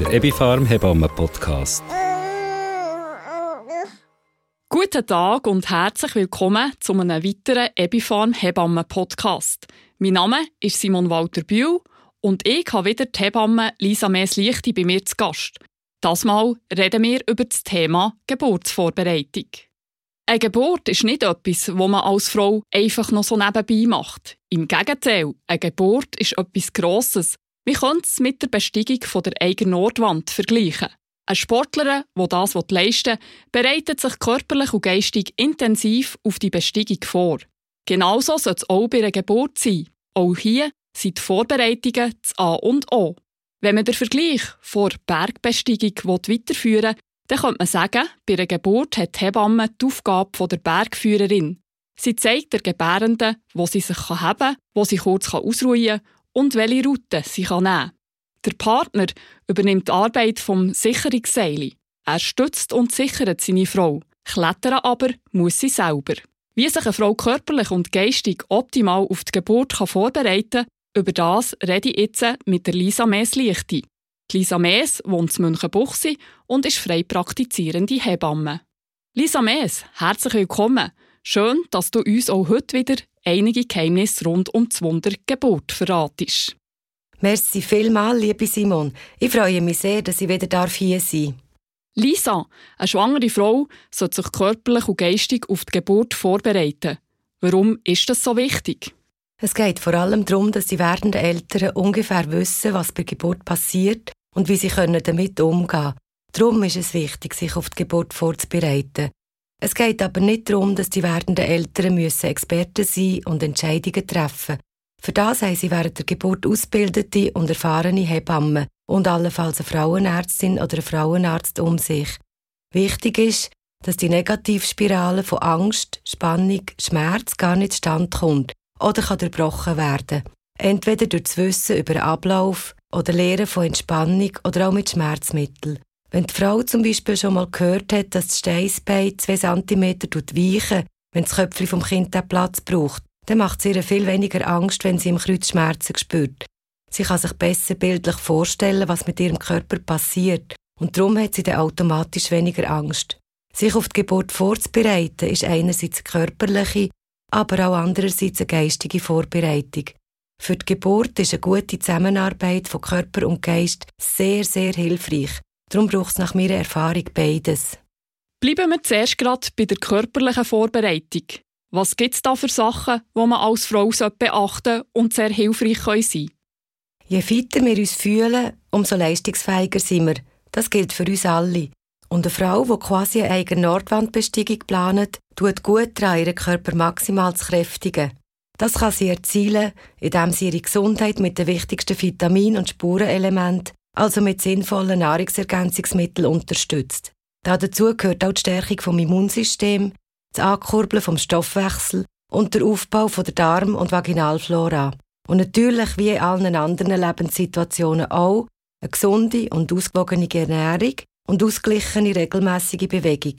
der Ebifarm Hebammen Podcast. Guten Tag und herzlich willkommen zu einem weiteren Ebifarm Hebammen Podcast. Mein Name ist Simon Walter Bühl und ich habe wieder die Hebamme Lisa Mees-Lichti bei mir zu Gast. Das Mal reden wir über das Thema Geburtsvorbereitung. Eine Geburt ist nicht etwas, wo man als Frau einfach noch so nebenbei macht. Im Gegenteil, eine Geburt ist etwas Grosses. Wir können es mit der Besteigung der eigenen Nordwand vergleichen. Eine Sportlerin, die das leisten will, bereitet sich körperlich und geistig intensiv auf die Besteigung vor. Genauso soll es auch bei einer Geburt sein. Auch hier sind die Vorbereitungen das A und O. Wenn man den Vergleich vor Bergbesteigung weiterführen will, dann könnte man sagen, bei einer Geburt hat die Hebamme die Aufgabe der Bergführerin. Sie zeigt der Gebärenden, wo sie sich haben kann, wo sie kurz ausruhen kann und welche Route sie nehmen kann. Der Partner übernimmt die Arbeit vom Sicherungsseil. Er stützt und sichert seine Frau. Klettern aber muss sie selber. Wie sich eine Frau körperlich und geistig optimal auf die Geburt vorbereiten kann, über das rede ich jetzt mit der Lisa Mees-Lichti. Lisa Mees wohnt in Münchenbuchsee und ist frei praktizierende Hebamme. Lisa Mees, herzlich willkommen. Schön, dass du uns auch heute wieder einige Geheimnisse rund um die Wunder Geburt verratest. Merci vielmals, liebe Simon. Ich freue mich sehr, dass ich wieder hier sein darf. Lisa, eine schwangere Frau sollte sich körperlich und geistig auf die Geburt vorbereiten. Warum ist das so wichtig? Es geht vor allem darum, dass die werdenden Eltern ungefähr wissen, was bei Geburt passiert und wie sie damit umgehen können. Darum ist es wichtig, sich auf die Geburt vorzubereiten. Es geht aber nicht darum, dass die werdenden Eltern müssen Experten sein und Entscheidungen treffen. Für das haben sie während der Geburt ausgebildete und erfahrene Hebammen und allenfalls eine Frauenärztin oder ein Frauenarzt um sich. Wichtig ist, dass die Negativspirale von Angst, Spannung, Schmerz gar nicht standkommt oder kann durchbrochen werden. Entweder durch das Wissen über Ablauf oder Lehren von Entspannung oder auch mit Schmerzmitteln. Wenn die Frau zum Beispiel schon mal gehört hat, dass das Steißbein zwei Zentimeter weichen wenn das Köpfchen vom Kind den Platz braucht, dann macht es ihr viel weniger Angst, wenn sie im Kreuz Schmerzen spürt. Sie kann sich besser bildlich vorstellen, was mit ihrem Körper passiert und darum hat sie dann automatisch weniger Angst. Sich auf die Geburt vorzubereiten, ist einerseits eine körperliche, aber auch andererseits eine geistige Vorbereitung. Für die Geburt ist eine gute Zusammenarbeit von Körper und Geist sehr, sehr hilfreich. Darum braucht es nach meiner Erfahrung beides. Bleiben wir zuerst gerade bei der körperlichen Vorbereitung. Was gibt es da für Sachen, die man als Frau beachten und sehr hilfreich sein können? Je fitter wir uns fühlen, umso leistungsfähiger sind wir. Das gilt für uns alle. Und eine Frau, die quasi eine eigene Nordwandbesteigung plant, tut gut daran, ihren Körper maximal zu kräftigen. Das kann sie erzielen, indem sie ihre Gesundheit mit den wichtigsten Vitaminen und Spurenelementen, also mit sinnvollen Nahrungsergänzungsmitteln, unterstützt. Dazu gehört auch die Stärkung vom Immunsystem, das Ankurbeln vom Stoffwechsel und der Aufbau der Darm- und Vaginalflora. Und natürlich, wie in allen anderen Lebenssituationen auch, eine gesunde und ausgewogene Ernährung und ausgeglichene regelmäßige Bewegung.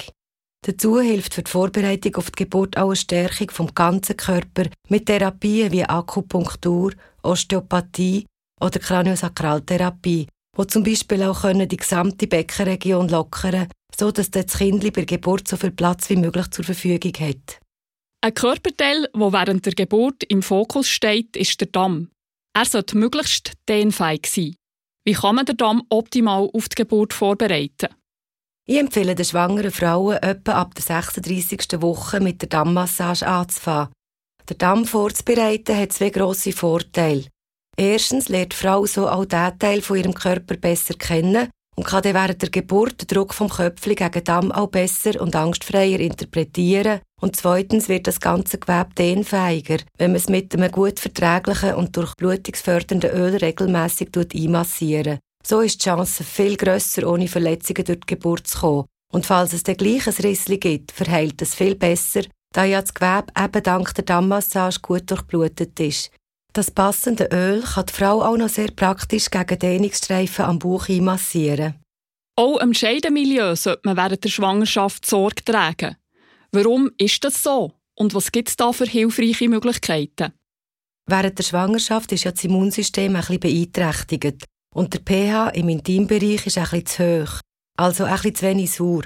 Dazu hilft für die Vorbereitung auf die Geburt auch eine Stärkung vom ganzen Körper mit Therapien wie Akupunktur, Osteopathie oder Kraniosakraltherapie, wo zum Beispiel auch die gesamte Beckenregion lockern, so dass das Kind bei Geburt so viel Platz wie möglich zur Verfügung hat. Ein Körperteil, der während der Geburt im Fokus steht, ist der Damm. Er sollte möglichst dehnfähig sein. Wie kann man den Damm optimal auf die Geburt vorbereiten? Ich empfehle den schwangeren Frauen, etwa ab der 36. Woche mit der Dammmassage anzufangen. Der Damm vorzubereiten hat zwei grosse Vorteile. Erstens lernt die Frau so auch diesen Teil von ihrem Körper besser kennen und kann dann während der Geburt den Druck vom Köpfchen gegen Damm auch besser und angstfreier interpretieren. Und zweitens wird das ganze Gewebe dehnfähiger, wenn man es mit einem gut verträglichen und durch blutungsfördernden Öl regelmäßig einmassieren. So ist die Chance viel grösser, ohne Verletzungen durch die Geburt zu kommen. Und falls es dann gleich ein Rissli gibt, verheilt es viel besser, da ja das Gewebe eben dank der Dammmassage gut durchblutet ist. Das passende Öl kann die Frau auch noch sehr praktisch gegen Dehnungsstreifen am Bauch einmassieren. Auch im Scheidemilieu sollte man während der Schwangerschaft Sorge tragen. Warum ist das so? Und was gibt es da für hilfreiche Möglichkeiten? Während der Schwangerschaft ist ja das Immunsystem ein bisschen beeinträchtigt. und der pH im Intimbereich ist ein bisschen zu hoch, also ein bisschen zu wenig sauer.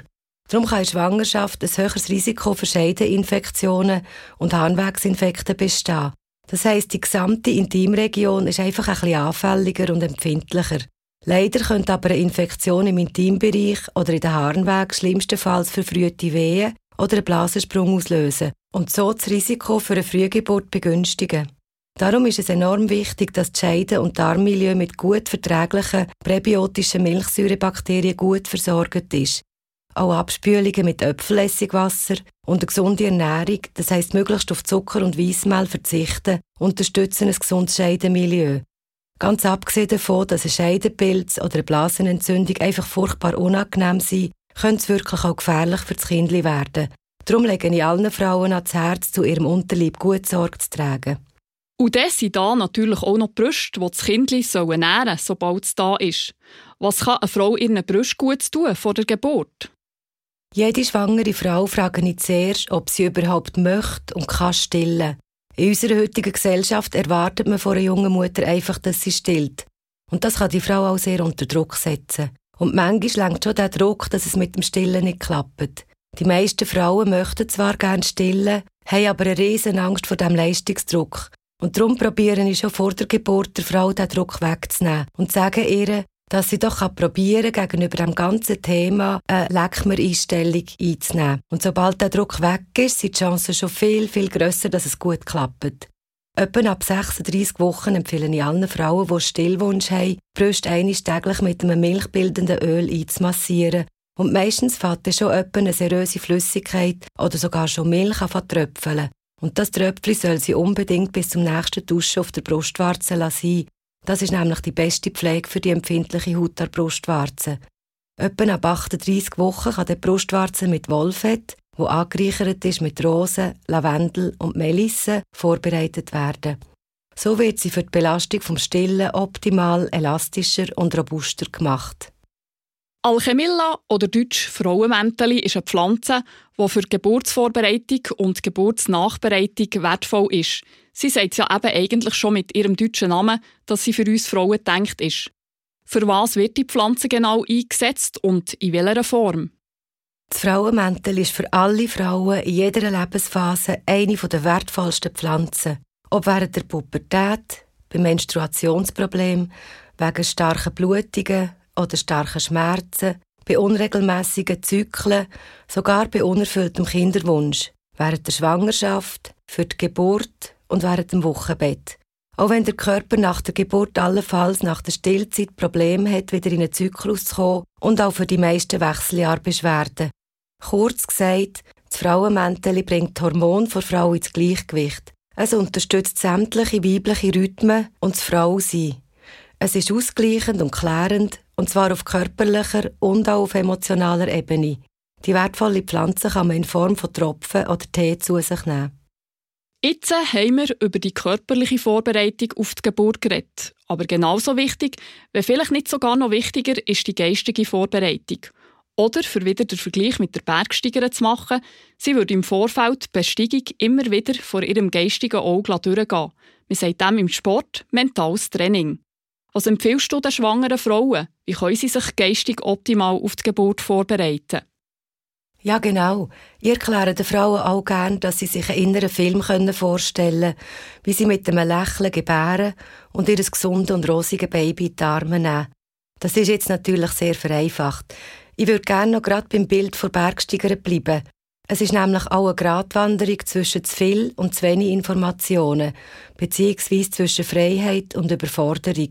Darum kann in Schwangerschaft ein höheres Risiko für Scheideninfektionen und Harnwegsinfekte bestehen. Das heisst, die gesamte Intimregion ist einfach ein bisschen anfälliger und empfindlicher. Leider könnte aber eine Infektion im Intimbereich oder in den Harnweg schlimmstenfalls verfrühte Wehen oder einen Blasensprung auslösen und so das Risiko für eine Frühgeburt begünstigen. Darum ist es enorm wichtig, dass die Scheide- und Darmmilieu mit gut verträglichen präbiotischen Milchsäurebakterien gut versorgt ist. Auch Abspülungen mit Äpfelessigwasser und eine gesunde Ernährung, das heisst möglichst auf Zucker und Weissmehl verzichten, unterstützen ein gesundes Scheidemilieu. Ganz abgesehen davon, dass ein Scheidenpilz oder eine Blasenentzündung einfach furchtbar unangenehm sind, könnte es wirklich auch gefährlich für das Kind werden. Darum lege ich allen Frauen ans Herz, zu ihrem Unterleib gut Sorge zu tragen. Und dann sind da natürlich auch noch die Brüste, die das Kind ernähren sollen, sobald es da ist. Was kann eine Frau ihren Brüsten gut tun vor der Geburt? Jede schwangere Frau frage ich zuerst, ob sie überhaupt möchte und kann stillen. In unserer heutigen Gesellschaft erwartet man von einer jungen Mutter einfach, dass sie stillt. Und das kann die Frau auch sehr unter Druck setzen. Und manchmal lenkt schon der Druck, dass es mit dem Stillen nicht klappt. Die meisten Frauen möchten zwar gerne stillen, haben aber eine riesen Angst vor dem Leistungsdruck und darum probiere ich schon vor der Geburt der Frau den Druck wegzunehmen und sage ihr, dass sie doch probieren kann, gegenüber dem ganzen Thema eine Leckmer-Einstellung einzunehmen. Und sobald der Druck weg ist, sind die Chancen schon viel, viel grösser, dass es gut klappt. Etwa ab 36 Wochen empfehle ich allen Frauen, die Stillwunsch haben, die Brüste täglich mit einem milchbildenden Öl einzumassieren. Und meistens fährt schon etwa eine seröse Flüssigkeit oder sogar schon Milch an tröpfeln. Und das Tröpfchen soll sie unbedingt bis zum nächsten Duschen auf der Brustwarze lassen. Das ist nämlich die beste Pflege für die empfindliche Haut der Brustwarze. Etwa ab 38 Wochen kann die Brustwarze mit Wollfett, wo angereichert ist mit Rosen, Lavendel und Melisse, vorbereitet werden. So wird sie für die Belastung vom Stillen optimal elastischer und robuster gemacht. Alchemilla oder deutsch Frauenmänteli ist eine Pflanze, die für die Geburtsvorbereitung und Geburtsnachbereitung wertvoll ist. Sie sagt ja eben eigentlich schon mit ihrem deutschen Namen, dass sie für uns Frauen gedacht ist. Für was wird die Pflanze genau eingesetzt und in welcher Form? Das Frauenmäntel ist für alle Frauen in jeder Lebensphase eine der wertvollsten Pflanzen. Ob während der Pubertät, beim Menstruationsproblem, wegen starken Blutungen oder starken Schmerzen, bei unregelmäßigen Zyklen, sogar bei unerfülltem Kinderwunsch, während der Schwangerschaft, für die Geburt und während dem Wochenbett. Auch wenn der Körper nach der Geburt allenfalls nach der Stillzeit Probleme hat, wieder in einen Zyklus zu kommen und auch für die meisten Wechseljahre Beschwerden. Kurz gesagt, das Frauenmäntel bringt Hormon vor Frau ins Gleichgewicht. Es unterstützt sämtliche weibliche Rhythmen und das Frausein. Es ist ausgleichend und klärend, und zwar auf körperlicher und auch auf emotionaler Ebene. Die wertvolle Pflanze kann man in Form von Tropfen oder Tee zu sich nehmen. Jetzt haben wir über die körperliche Vorbereitung auf die Geburt geredet. Aber genauso wichtig, wenn vielleicht nicht sogar noch wichtiger, ist die geistige Vorbereitung. Oder, für wieder den Vergleich mit der Bergsteigerin zu machen, sie würde im Vorfeld die Besteigung immer wieder vor ihrem geistigen Auge durchgehen. Man sagt dem im Sport mentales Training. Was empfiehlst du den schwangeren Frauen? Wie können sie sich geistig optimal auf die Geburt vorbereiten? Ja, genau. Ich erkläre den Frauen auch gern, dass sie sich einen inneren Film vorstellen können, wie sie mit einem Lächeln gebären und ihr gesundes und rosiges Baby in die Arme nehmen. Das ist jetzt natürlich sehr vereinfacht. Ich würde gerne noch gerade beim Bild von Bergsteigern bleiben. Es ist nämlich auch eine Gratwanderung zwischen zu viel und zu wenig Informationen, beziehungsweise zwischen Freiheit und Überforderung.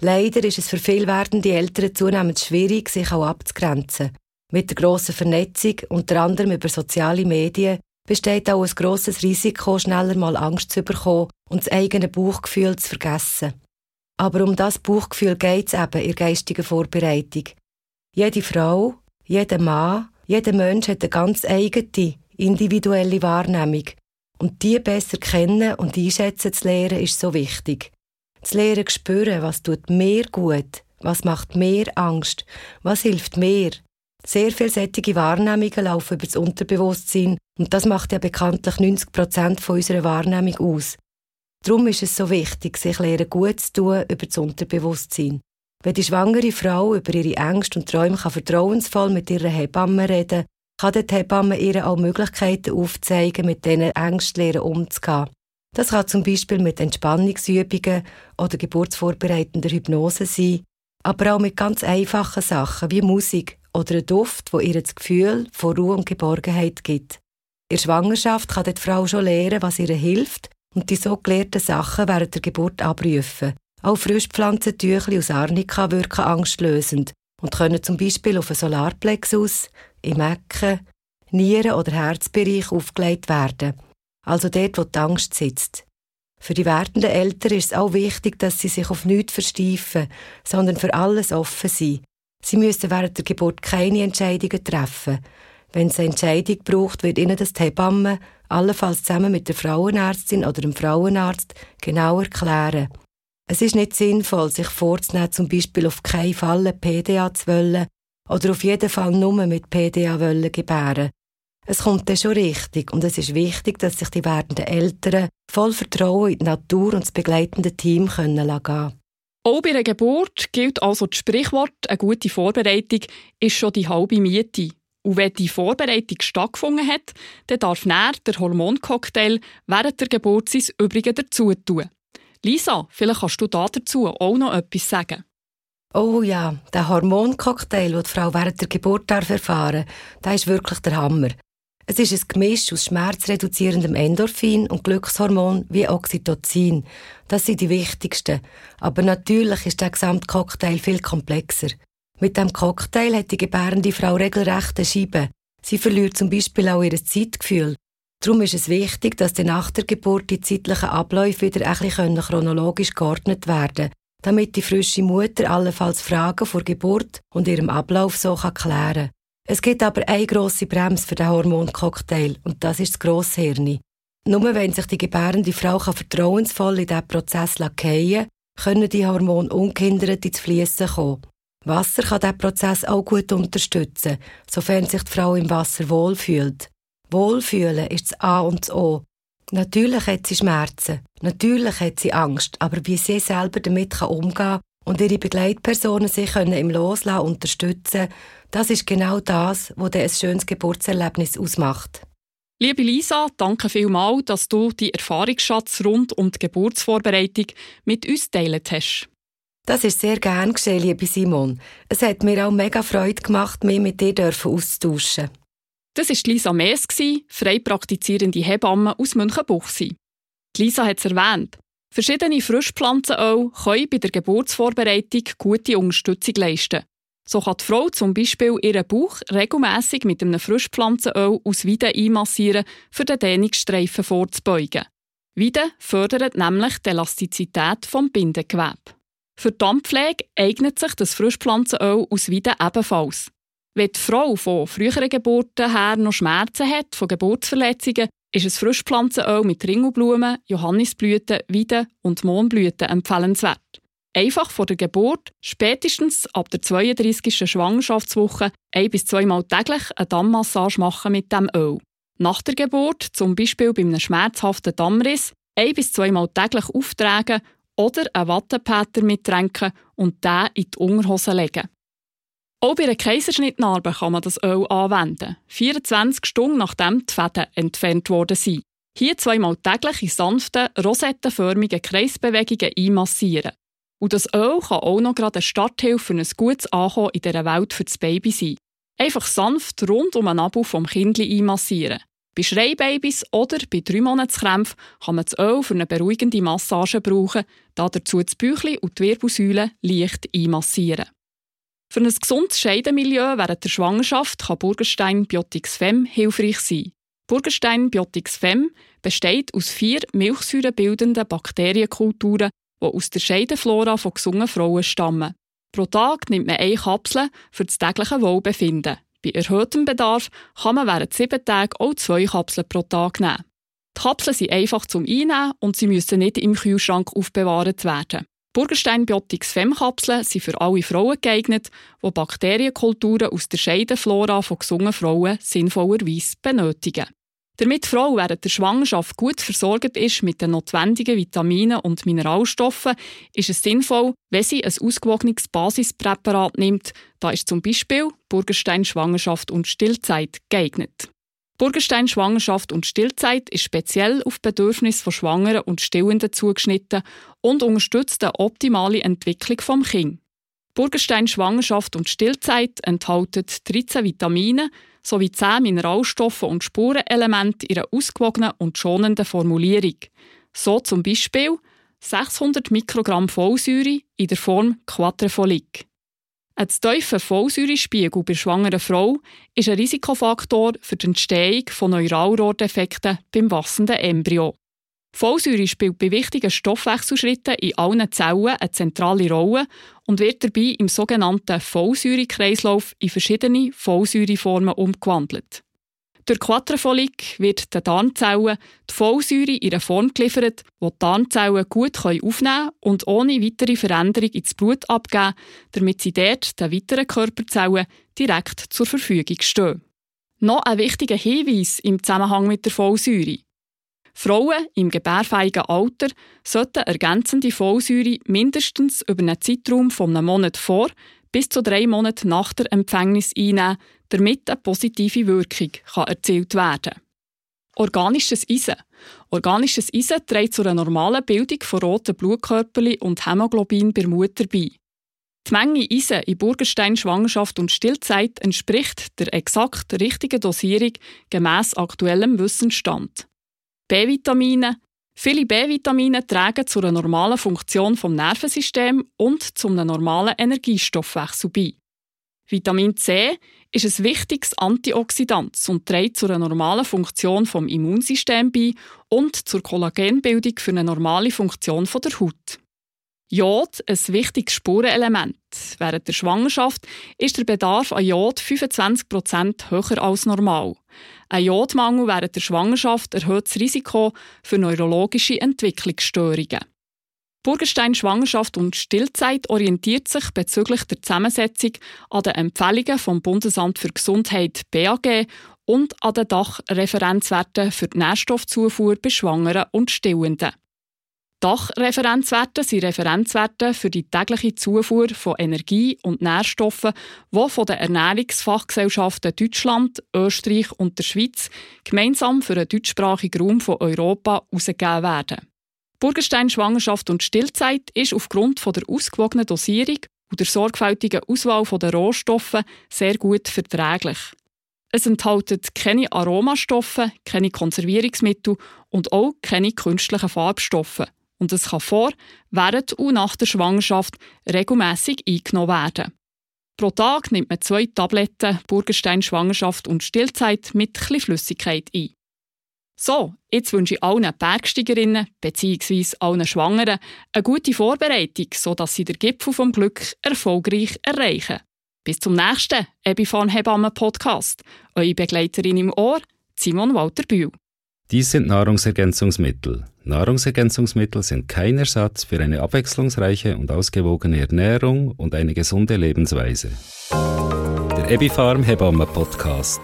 Leider ist es für viel werdende Eltern zunehmend schwierig, sich auch abzugrenzen. Mit der grossen Vernetzung, unter anderem über soziale Medien, besteht auch ein grosses Risiko, schneller mal Angst zu bekommen und das eigene Bauchgefühl zu vergessen. Aber um das Bauchgefühl geht es eben in der geistigen Vorbereitung. Jede Frau, jeder Mann, jeder Mensch hat eine ganz eigene, individuelle Wahrnehmung. Und die besser kennen und einschätzen zu lernen, ist so wichtig. Zu lernen spüren, was tut mir gut, was macht mir Angst, was hilft mir. Sehr vielfältige Wahrnehmungen laufen über das Unterbewusstsein und das macht ja bekanntlich 90 Prozent unserer Wahrnehmung aus. Darum ist es so wichtig, sich lernen gut zu tun über das Unterbewusstsein. Wenn die schwangere Frau über ihre Ängste und Träume kann vertrauensvoll mit ihrer Hebamme reden kann die Hebamme ihr auch Möglichkeiten aufzeigen, mit diesen Ängsten umzugehen. Das kann zum Beispiel mit Entspannungsübungen oder geburtsvorbereitender Hypnose sein, aber auch mit ganz einfachen Sachen wie Musik oder einem Duft, wo ihr das Gefühl von Ruhe und Geborgenheit gibt. In der Schwangerschaft kann die Frau schon lernen, was ihr hilft und die so gelehrten Sachen während der Geburt abrufen. Auch Frischpflanzentücher aus Arnika wirken angstlösend und können zum Beispiel auf einen Solarplexus, im Ecken, Nieren- oder Herzbereich aufgelegt werden, also dort, wo die Angst sitzt. Für die werdenden Eltern ist es auch wichtig, dass sie sich auf nichts versteifen, sondern für alles offen sind. Sie müssen während der Geburt keine Entscheidungen treffen. Wenn es eine Entscheidung braucht, wird ihnen das die Hebamme, allenfalls zusammen mit der Frauenärztin oder dem Frauenarzt, genau erklären. Es ist nicht sinnvoll, sich vorzunehmen, zum Beispiel auf keinen Fall PDA zu wollen oder auf jeden Fall nur mit PDA wollen gebären. Es kommt dann schon richtig und es ist wichtig, dass sich die werdenden Eltern voll Vertrauen in die Natur und das begleitende Team können lassen. Auch bei einer Geburt gilt also das Sprichwort, eine gute Vorbereitung ist schon die halbe Miete. Und wenn die Vorbereitung stattgefunden hat, dann darf näher der Hormoncocktail während der Geburt sein Übrige dazu tun. Lisa, vielleicht kannst du dazu auch noch etwas sagen. Oh ja, der Hormoncocktail, den die Frau während der Geburt erfahren darf, ist wirklich der Hammer. Es ist ein Gemisch aus schmerzreduzierendem Endorphin und Glückshormon wie Oxytocin. Das sind die wichtigsten. Aber natürlich ist der Gesamtcocktail viel komplexer. Mit dem Cocktail hat die gebärende Frau regelrecht eine Scheibe. Sie verliert zum Beispiel auch ihr Zeitgefühl. Darum ist es wichtig, dass nach der Geburt die zeitlichen Abläufe wieder ein bisschen chronologisch geordnet werden können, damit die frische Mutter allenfalls Fragen vor Geburt und ihrem Ablauf so klären kann. Es gibt aber eine grosse Bremse für den Hormoncocktail und das ist das Grosshirn. Nur wenn sich die gebärende Frau vertrauensvoll in diesen Prozess kann, können die Hormone ungehindert ins Fließen kommen. Wasser kann diesen Prozess auch gut unterstützen, sofern sich die Frau im Wasser wohlfühlt. Wohlfühlen ist das A und das O. Natürlich hat sie Schmerzen, natürlich hat sie Angst, aber wie sie selber damit umgehen kann und ihre Begleitpersonen sich können im Loslassen unterstützen, das ist genau das, was ein schönes Geburtserlebnis ausmacht. Liebe Lisa, danke vielmals, dass du die Erfahrungsschatz rund um die Geburtsvorbereitung mit uns teilt hast. Das ist sehr gern geschehen, liebe Simon. Es hat mir auch mega Freude gemacht, mich mit dir auszutauschen. Das war Lisa Mees, frei praktizierende Hebamme aus Münchenbuchsee. Lisa hat es erwähnt. Verschiedene Frischpflanzenöl können bei der Geburtsvorbereitung gute Unterstützung leisten. So kann die Frau zum Beispiel ihren Bauch regelmäßig mit einem Frischpflanzenöl aus Weiden einmassieren, für den Dehnungsstreifen vorzubeugen. Weiden fördert nämlich die Elastizität vom Bindegewebe. Für die Darmpflege eignet sich das Frischpflanzenöl aus Weiden ebenfalls. Wenn die Frau von früheren Geburten her noch Schmerzen hat von Geburtsverletzungen, ist ein Frischpflanzenöl mit Ringelblumen, Johannisblüten, Weiden und Mohnblüten empfehlenswert. Einfach vor der Geburt, spätestens ab der 32. Schwangerschaftswoche, ein- bis zweimal täglich eine Dammmassage machen mit dem Öl. Nach der Geburt, zum Beispiel bei einem schmerzhaften Dammriss, ein- bis zweimal täglich auftragen oder einen Wattepäter mittränken und den in die Unterhose legen. Auch bei einer Kaiserschnittnarbe kann man das Öl anwenden, 24 Stunden nachdem die Fäden entfernt worden sind. Hier zweimal täglich in sanften, rosettenförmigen Kreisbewegungen einmassieren. Und das Öl kann auch noch gerade eine Starthilfe für ein gutes Ankommen in dieser Welt für das Baby sein. Einfach sanft rund um den Nabu vom Kindli einmassieren. Bei Schreibabys oder bei 3 Monatskrämpfen kann man das Öl für eine beruhigende Massage brauchen, da dazu das Bäuchli und die Wirbelsäule leicht einmassieren. Für ein gesundes Scheidemilieu während der Schwangerschaft kann Burgerstein Biotix Fem hilfreich sein. Burgerstein Biotix Fem besteht aus vier milchsäurebildenden Bakterienkulturen, die aus der Scheideflora von gesunden Frauen stammen. Pro Tag nimmt man eine Kapsel für das tägliche Wohlbefinden. Bei erhöhtem Bedarf kann man während sieben Tagen auch zwei Kapseln pro Tag nehmen. Die Kapseln sind einfach zum Einnehmen und sie müssen nicht im Kühlschrank aufbewahrt werden. Burgerstein Biotix Fem-Kapseln sind für alle Frauen geeignet, die Bakterienkulturen aus der Scheidenflora von gesunden Frauen sinnvollerweise benötigen. Damit die Frau während der Schwangerschaft gut versorgt ist mit den notwendigen Vitaminen und Mineralstoffen, ist es sinnvoll, wenn sie ein ausgewogenes Basispräparat nimmt. Da ist zum Beispiel Burgerstein Schwangerschaft und Stillzeit geeignet. Burgerstein Schwangerschaft und Stillzeit ist speziell auf Bedürfnisse von Schwangeren und Stillenden zugeschnitten und unterstützt eine optimale Entwicklung vom Kind. Burgerstein Schwangerschaft und Stillzeit enthalten 13 Vitamine, sowie 10 Mineralstoffe und Spurenelemente in einer ausgewogenen und schonenden Formulierung. So zum Beispiel 600 Mikrogramm Folsäure in der Form Quadrifolic. Ein zu tiefer Folsäurespiegel bei schwangerer Frau ist ein Risikofaktor für die Entstehung von Neuralrohrdefekten beim wachsenden Embryo. Folsäure spielt bei wichtigen Stoffwechselschritten in allen Zellen eine zentrale Rolle und wird dabei im sogenannten Folsäurekreislauf in verschiedene Folsäureformen umgewandelt. Durch Quadrifolic wird den Darmzellen die Folsäure in einer Form geliefert, die die Darmzellen gut aufnehmen und ohne weitere Veränderung ins Blut abgeben, damit sie dort den weiteren Körperzellen direkt zur Verfügung stehen. Noch ein wichtiger Hinweis im Zusammenhang mit der Folsäure. Frauen im gebärfähigen Alter sollten ergänzende Folsäure mindestens über einen Zeitraum von einem Monat vor bis zu drei Monaten nach der Empfängnis einnehmen, damit eine positive Wirkung kann erzielt werden kann. Organisches Eisen. Organisches Eisen trägt zu einer normalen Bildung von roten Blutkörperchen und Hämoglobin bei Mutter bei. Die Menge Eisen in Burgerstein Schwangerschaft und Stillzeit entspricht der exakt richtigen Dosierung gemäß aktuellem Wissensstand. B-Vitamine. Viele B-Vitamine tragen zu einer normalen Funktion vom Nervensystem und zum normalen Energiestoffwechsel bei. Vitamin C ist ein wichtiges Antioxidant und trägt zu einer normalen Funktion vom Immunsystem bei und zur Kollagenbildung für eine normale Funktion der Haut. Jod, ein wichtiges Spurenelement. Während der Schwangerschaft ist der Bedarf an Jod 25% höher als normal. Ein Jodmangel während der Schwangerschaft erhöht das Risiko für neurologische Entwicklungsstörungen. Burgenstein Schwangerschaft und Stillzeit orientiert sich bezüglich der Zusammensetzung an den Empfehlungen vom Bundesamt für Gesundheit BAG und an den Dachreferenzwerten für die Nährstoffzufuhr bei Schwangeren und Stillenden. Dachreferenzwerte sind Referenzwerte für die tägliche Zufuhr von Energie und Nährstoffen, die von den Ernährungsfachgesellschaften Deutschland, Österreich und der Schweiz gemeinsam für den deutschsprachigen Raum von Europa herausgegeben werden. Burgenstein Schwangerschaft und Stillzeit ist aufgrund der ausgewogenen Dosierung und der sorgfältigen Auswahl der Rohstoffe sehr gut verträglich. Es enthält keine Aromastoffe, keine Konservierungsmittel und auch keine künstlichen Farbstoffe und es kann vor, während und nach der Schwangerschaft regelmäßig eingenommen werden. Pro Tag nimmt man zwei Tabletten Burgerstein Schwangerschaft und Stillzeit mit etwas Flüssigkeit ein. So, jetzt wünsche ich allen Bergsteigerinnen bzw. allen Schwangeren eine gute Vorbereitung, sodass sie den Gipfel vom Glück erfolgreich erreichen. Bis zum nächsten Ebifan Hebammen Podcast. Eure Begleiterin im Ohr, Simon Walter Bühl. Dies sind Nahrungsergänzungsmittel. Nahrungsergänzungsmittel sind kein Ersatz für eine abwechslungsreiche und ausgewogene Ernährung und eine gesunde Lebensweise. Der Ebifarm Hebammen Podcast.